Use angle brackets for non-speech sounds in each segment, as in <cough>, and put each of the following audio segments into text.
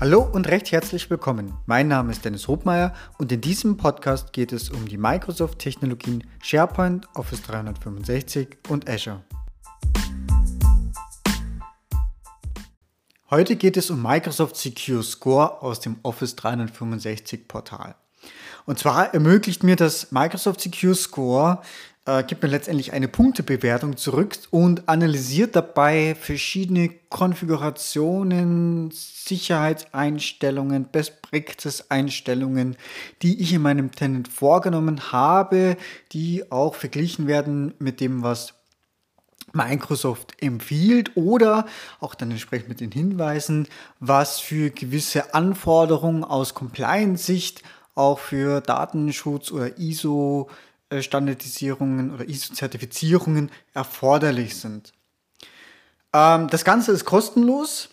Hallo und recht herzlich willkommen. Mein Name ist Dennis Hobmeier und in diesem Podcast geht es um die Microsoft-Technologien SharePoint, Office 365 und Azure. Heute geht es um Microsoft Secure Score aus dem Office 365 Portal. Und zwar ermöglicht mir das Microsoft Secure Score äh, gibt mir letztendlich eine Punktebewertung zurück und analysiert dabei verschiedene Konfigurationen, Sicherheitseinstellungen, Best Practice Einstellungen, die ich in meinem Tenant vorgenommen habe, die auch verglichen werden mit dem, was Microsoft empfiehlt oder auch dann entsprechend mit den Hinweisen, was für gewisse Anforderungen aus Compliance-Sicht auch für Datenschutz oder ISO äh, Standardisierungen oder ISO-Zertifizierungen erforderlich sind. Ähm, das Ganze ist kostenlos.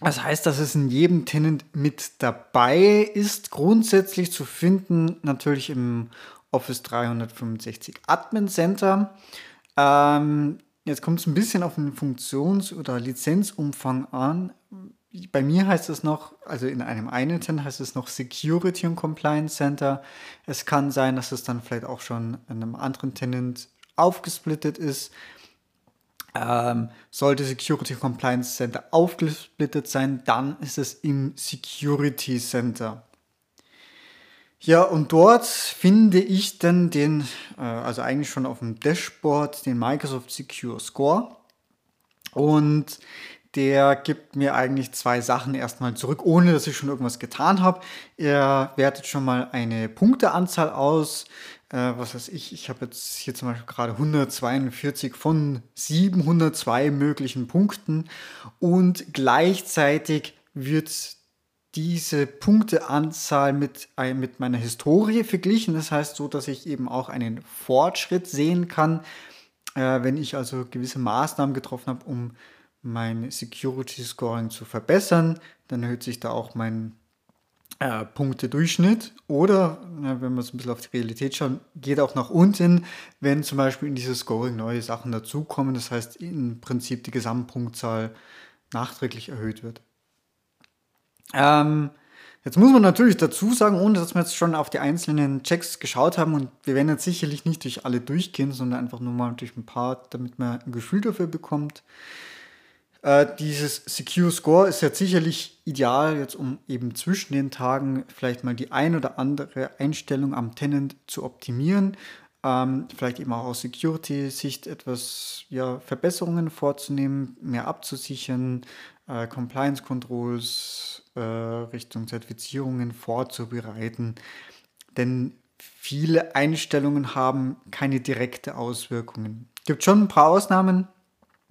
Das heißt, dass es in jedem Tenant mit dabei ist, grundsätzlich zu finden, natürlich im Office 365 Admin Center. Ähm, jetzt kommt es ein bisschen auf den Funktions- oder Lizenzumfang an bei mir heißt es noch, also in einem einen heißt es noch Security und Compliance Center. Es kann sein, dass es dann vielleicht auch schon in einem anderen Tenant aufgesplittet ist. Ähm, sollte Security Compliance Center aufgesplittet sein, dann ist es im Security Center. Ja, und dort finde ich dann den, äh, also eigentlich schon auf dem Dashboard, den Microsoft Secure Score. Und der gibt mir eigentlich zwei Sachen erstmal zurück, ohne dass ich schon irgendwas getan habe. Er wertet schon mal eine Punkteanzahl aus. Äh, was weiß ich, ich habe jetzt hier zum Beispiel gerade 142 von 702 möglichen Punkten und gleichzeitig wird diese Punkteanzahl mit, äh, mit meiner Historie verglichen. Das heißt so, dass ich eben auch einen Fortschritt sehen kann, äh, wenn ich also gewisse Maßnahmen getroffen habe, um mein Security Scoring zu verbessern. Dann erhöht sich da auch mein äh, Punktedurchschnitt. Oder, na, wenn wir es ein bisschen auf die Realität schauen, geht auch nach unten, wenn zum Beispiel in dieses Scoring neue Sachen dazukommen. Das heißt, im Prinzip die Gesamtpunktzahl nachträglich erhöht wird. Ähm, Jetzt muss man natürlich dazu sagen, ohne dass wir jetzt schon auf die einzelnen Checks geschaut haben und wir werden jetzt sicherlich nicht durch alle durchgehen, sondern einfach nur mal durch ein paar, damit man ein Gefühl dafür bekommt. Äh, dieses Secure Score ist jetzt sicherlich ideal, jetzt um eben zwischen den Tagen vielleicht mal die ein oder andere Einstellung am Tenant zu optimieren. Ähm, vielleicht eben auch aus Security-Sicht etwas ja, Verbesserungen vorzunehmen, mehr abzusichern, äh, Compliance-Controls äh, Richtung Zertifizierungen vorzubereiten. Denn viele Einstellungen haben keine direkte Auswirkungen. Es gibt schon ein paar Ausnahmen,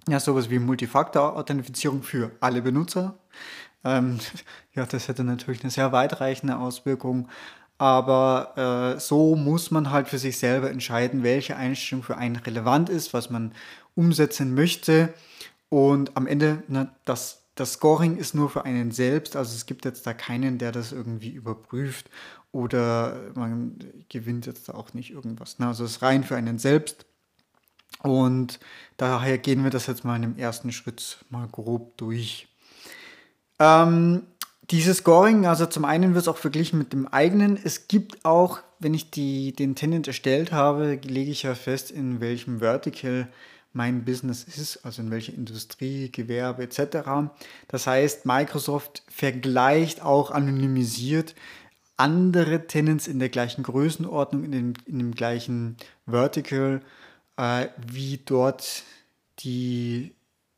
ja, sowas wie Multifaktor-Authentifizierung für alle Benutzer. Ähm, <laughs> ja, das hätte natürlich eine sehr weitreichende Auswirkung. Aber äh, so muss man halt für sich selber entscheiden, welche Einstellung für einen relevant ist, was man umsetzen möchte. Und am Ende, ne, das, das Scoring ist nur für einen selbst. Also es gibt jetzt da keinen, der das irgendwie überprüft oder man gewinnt jetzt da auch nicht irgendwas. Ne? Also es ist rein für einen selbst. Und daher gehen wir das jetzt mal in dem ersten Schritt mal grob durch. Ähm, dieses Scoring, also zum einen wird es auch verglichen mit dem eigenen. Es gibt auch, wenn ich die, den Tenant erstellt habe, lege ich ja fest, in welchem Vertical mein Business ist, also in welcher Industrie, Gewerbe etc. Das heißt, Microsoft vergleicht auch anonymisiert andere Tenants in der gleichen Größenordnung, in dem, in dem gleichen Vertical äh, wie dort die,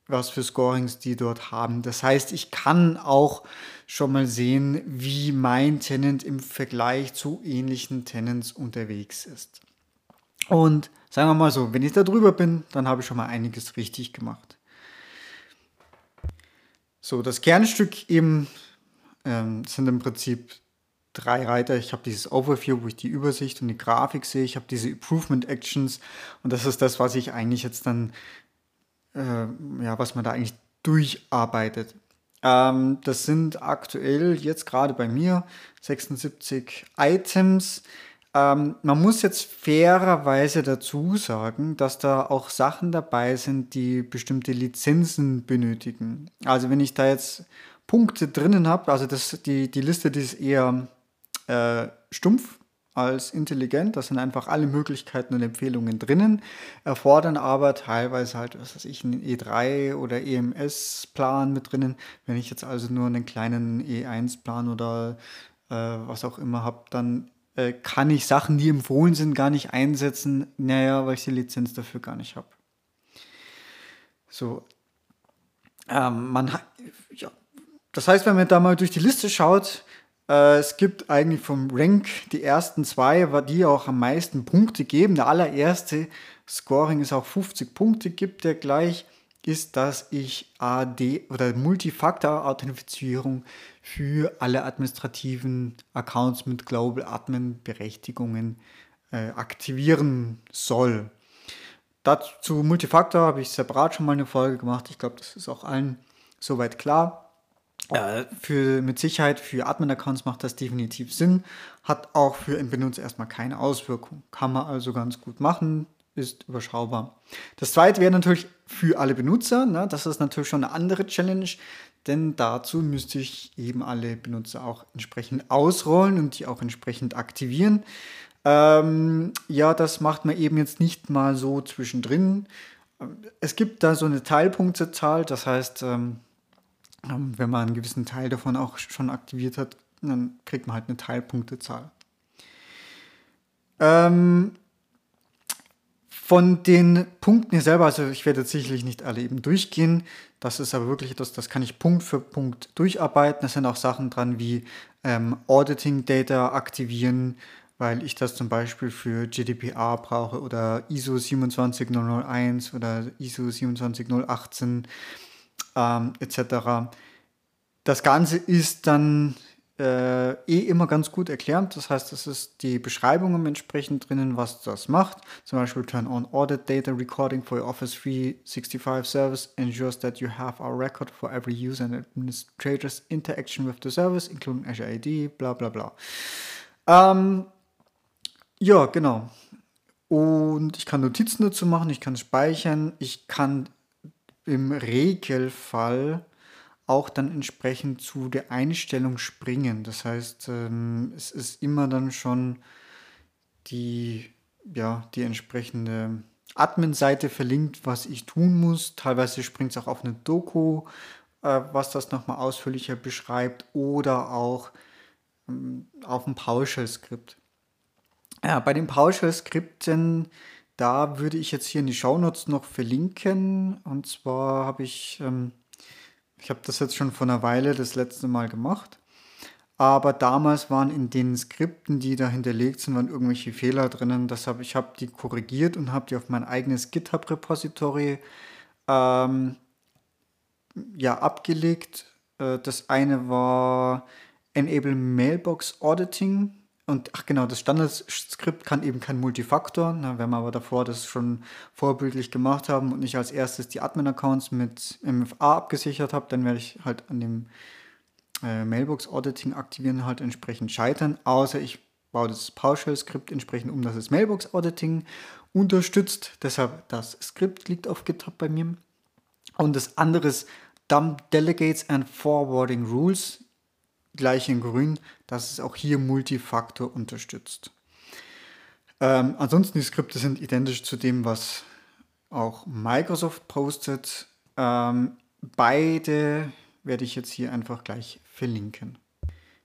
was für Scorings die dort haben. Das heißt, ich kann auch schon mal sehen, wie mein Tenant im Vergleich zu ähnlichen Tenants unterwegs ist. Und sagen wir mal so, wenn ich da drüber bin, dann habe ich schon mal einiges richtig gemacht. So, das Kernstück eben ähm, sind im Prinzip drei Reiter. Ich habe dieses Overview, wo ich die Übersicht und die Grafik sehe. Ich habe diese Improvement Actions und das ist das, was ich eigentlich jetzt dann, äh, ja, was man da eigentlich durcharbeitet. Ähm, das sind aktuell jetzt gerade bei mir 76 Items. Ähm, man muss jetzt fairerweise dazu sagen, dass da auch Sachen dabei sind, die bestimmte Lizenzen benötigen. Also wenn ich da jetzt Punkte drinnen habe, also das, die, die Liste, die ist eher äh, stumpf als intelligent. Da sind einfach alle Möglichkeiten und Empfehlungen drinnen, erfordern aber teilweise halt, was weiß ich, einen E3 oder EMS-Plan mit drinnen. Wenn ich jetzt also nur einen kleinen E1-Plan oder äh, was auch immer habe, dann äh, kann ich Sachen, die empfohlen sind, gar nicht einsetzen. Naja, weil ich die Lizenz dafür gar nicht habe. So. Ähm, man ja. Das heißt, wenn man da mal durch die Liste schaut, es gibt eigentlich vom Rank die ersten zwei, die auch am meisten Punkte geben. Der allererste Scoring ist auch 50 Punkte, gibt der gleich, ist, dass ich AD oder Multifaktor-Authentifizierung für alle administrativen Accounts mit Global Admin-Berechtigungen äh, aktivieren soll. Dazu Multifaktor habe ich separat schon mal eine Folge gemacht. Ich glaube, das ist auch allen soweit klar. Für, mit Sicherheit für Admin-Accounts macht das definitiv Sinn, hat auch für einen Benutzer erstmal keine Auswirkung. Kann man also ganz gut machen, ist überschaubar. Das zweite wäre natürlich für alle Benutzer. Ne? Das ist natürlich schon eine andere Challenge, denn dazu müsste ich eben alle Benutzer auch entsprechend ausrollen und die auch entsprechend aktivieren. Ähm, ja, das macht man eben jetzt nicht mal so zwischendrin. Es gibt da so eine Teilpunktezahl, das heißt, ähm, ähm, wenn man einen gewissen Teil davon auch schon aktiviert hat, dann kriegt man halt eine Teilpunktezahl. Ähm, von den Punkten hier selber, also ich werde jetzt sicherlich nicht alle eben durchgehen, das ist aber wirklich etwas, das kann ich Punkt für Punkt durcharbeiten. Da sind auch Sachen dran wie ähm, Auditing Data aktivieren, weil ich das zum Beispiel für GDPR brauche oder ISO 27001 oder ISO 27018 ähm, etc. Das Ganze ist dann äh, eh immer ganz gut erklärt. Das heißt, es ist die Beschreibung entsprechend drinnen, was das macht. Zum Beispiel Turn on Audit Data Recording for your Office 365 service ensures that you have our record for every user and administrator's interaction with the service, including Azure ID, bla bla bla. Ähm, ja, genau. Und ich kann Notizen dazu machen, ich kann speichern, ich kann im Regelfall auch dann entsprechend zu der Einstellung springen. Das heißt, ähm, es ist immer dann schon die, ja, die entsprechende Admin-Seite verlinkt, was ich tun muss. Teilweise springt es auch auf eine Doku, äh, was das nochmal ausführlicher beschreibt, oder auch ähm, auf ein PowerShell-Skript. Ja, bei den PowerShell-Skripten da würde ich jetzt hier in die Shownotes noch verlinken. Und zwar habe ich, ähm, ich habe das jetzt schon vor einer Weile das letzte Mal gemacht. Aber damals waren in den Skripten, die da hinterlegt sind, waren irgendwelche Fehler drinnen. Deshalb, ich habe die korrigiert und habe die auf mein eigenes GitHub-Repository ähm, ja, abgelegt. Äh, das eine war Enable Mailbox Auditing. Und ach genau, das Standardskript kann eben kein Multifaktor. Na, wenn wir aber davor das schon vorbildlich gemacht haben und ich als erstes die Admin-Accounts mit MFA abgesichert habe, dann werde ich halt an dem äh, Mailbox-Auditing aktivieren halt entsprechend scheitern. Außer ich baue das PowerShell-Skript entsprechend um, dass es Mailbox-Auditing unterstützt. Deshalb das Skript liegt auf GitHub bei mir. Und das andere ist Dump Delegates and Forwarding Rules gleich in grün, dass es auch hier Multifaktor unterstützt. Ähm, ansonsten die Skripte sind identisch zu dem, was auch Microsoft postet. Ähm, beide werde ich jetzt hier einfach gleich verlinken.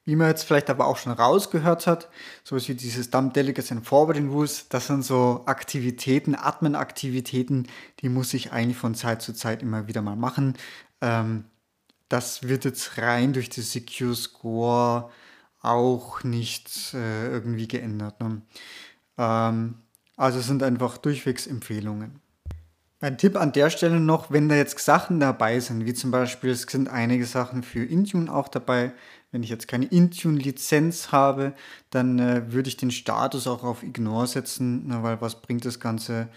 Wie man jetzt vielleicht aber auch schon rausgehört hat, so wie dieses Dump Delegates and Forwarding Rules, das sind so Aktivitäten, Admin-Aktivitäten, die muss ich eigentlich von Zeit zu Zeit immer wieder mal machen. Ähm, das wird jetzt rein durch die Secure Score auch nicht äh, irgendwie geändert. Ne? Ähm, also sind einfach durchwegs Empfehlungen. Ein Tipp an der Stelle noch, wenn da jetzt Sachen dabei sind, wie zum Beispiel, es sind einige Sachen für Intune auch dabei. Wenn ich jetzt keine Intune-Lizenz habe, dann äh, würde ich den Status auch auf Ignore setzen, ne, weil was bringt das Ganze,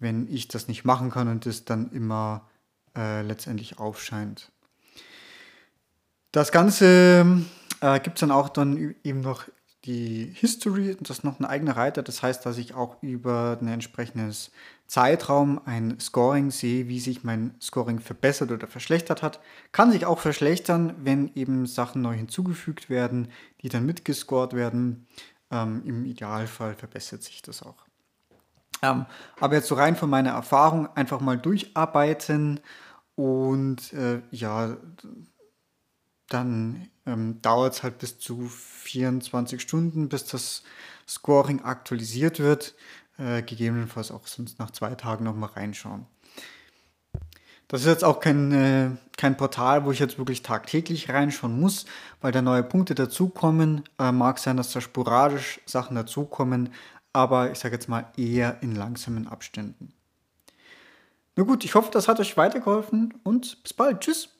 wenn ich das nicht machen kann und es dann immer äh, letztendlich aufscheint. Das Ganze äh, gibt es dann auch dann eben noch die History, das ist noch ein eigener Reiter. Das heißt, dass ich auch über ein entsprechendes Zeitraum ein Scoring sehe, wie sich mein Scoring verbessert oder verschlechtert hat. Kann sich auch verschlechtern, wenn eben Sachen neu hinzugefügt werden, die dann mitgescored werden. Ähm, Im Idealfall verbessert sich das auch. Ähm, aber jetzt so rein von meiner Erfahrung einfach mal durcharbeiten und äh, ja, dann ähm, dauert es halt bis zu 24 Stunden, bis das Scoring aktualisiert wird äh, gegebenenfalls auch sonst nach zwei Tagen nochmal reinschauen. Das ist jetzt auch kein, äh, kein Portal, wo ich jetzt wirklich tagtäglich reinschauen muss, weil da neue Punkte dazukommen. Äh, mag sein, dass da sporadisch Sachen dazukommen, aber ich sage jetzt mal eher in langsamen Abständen. Na gut, ich hoffe, das hat euch weitergeholfen und bis bald. Tschüss.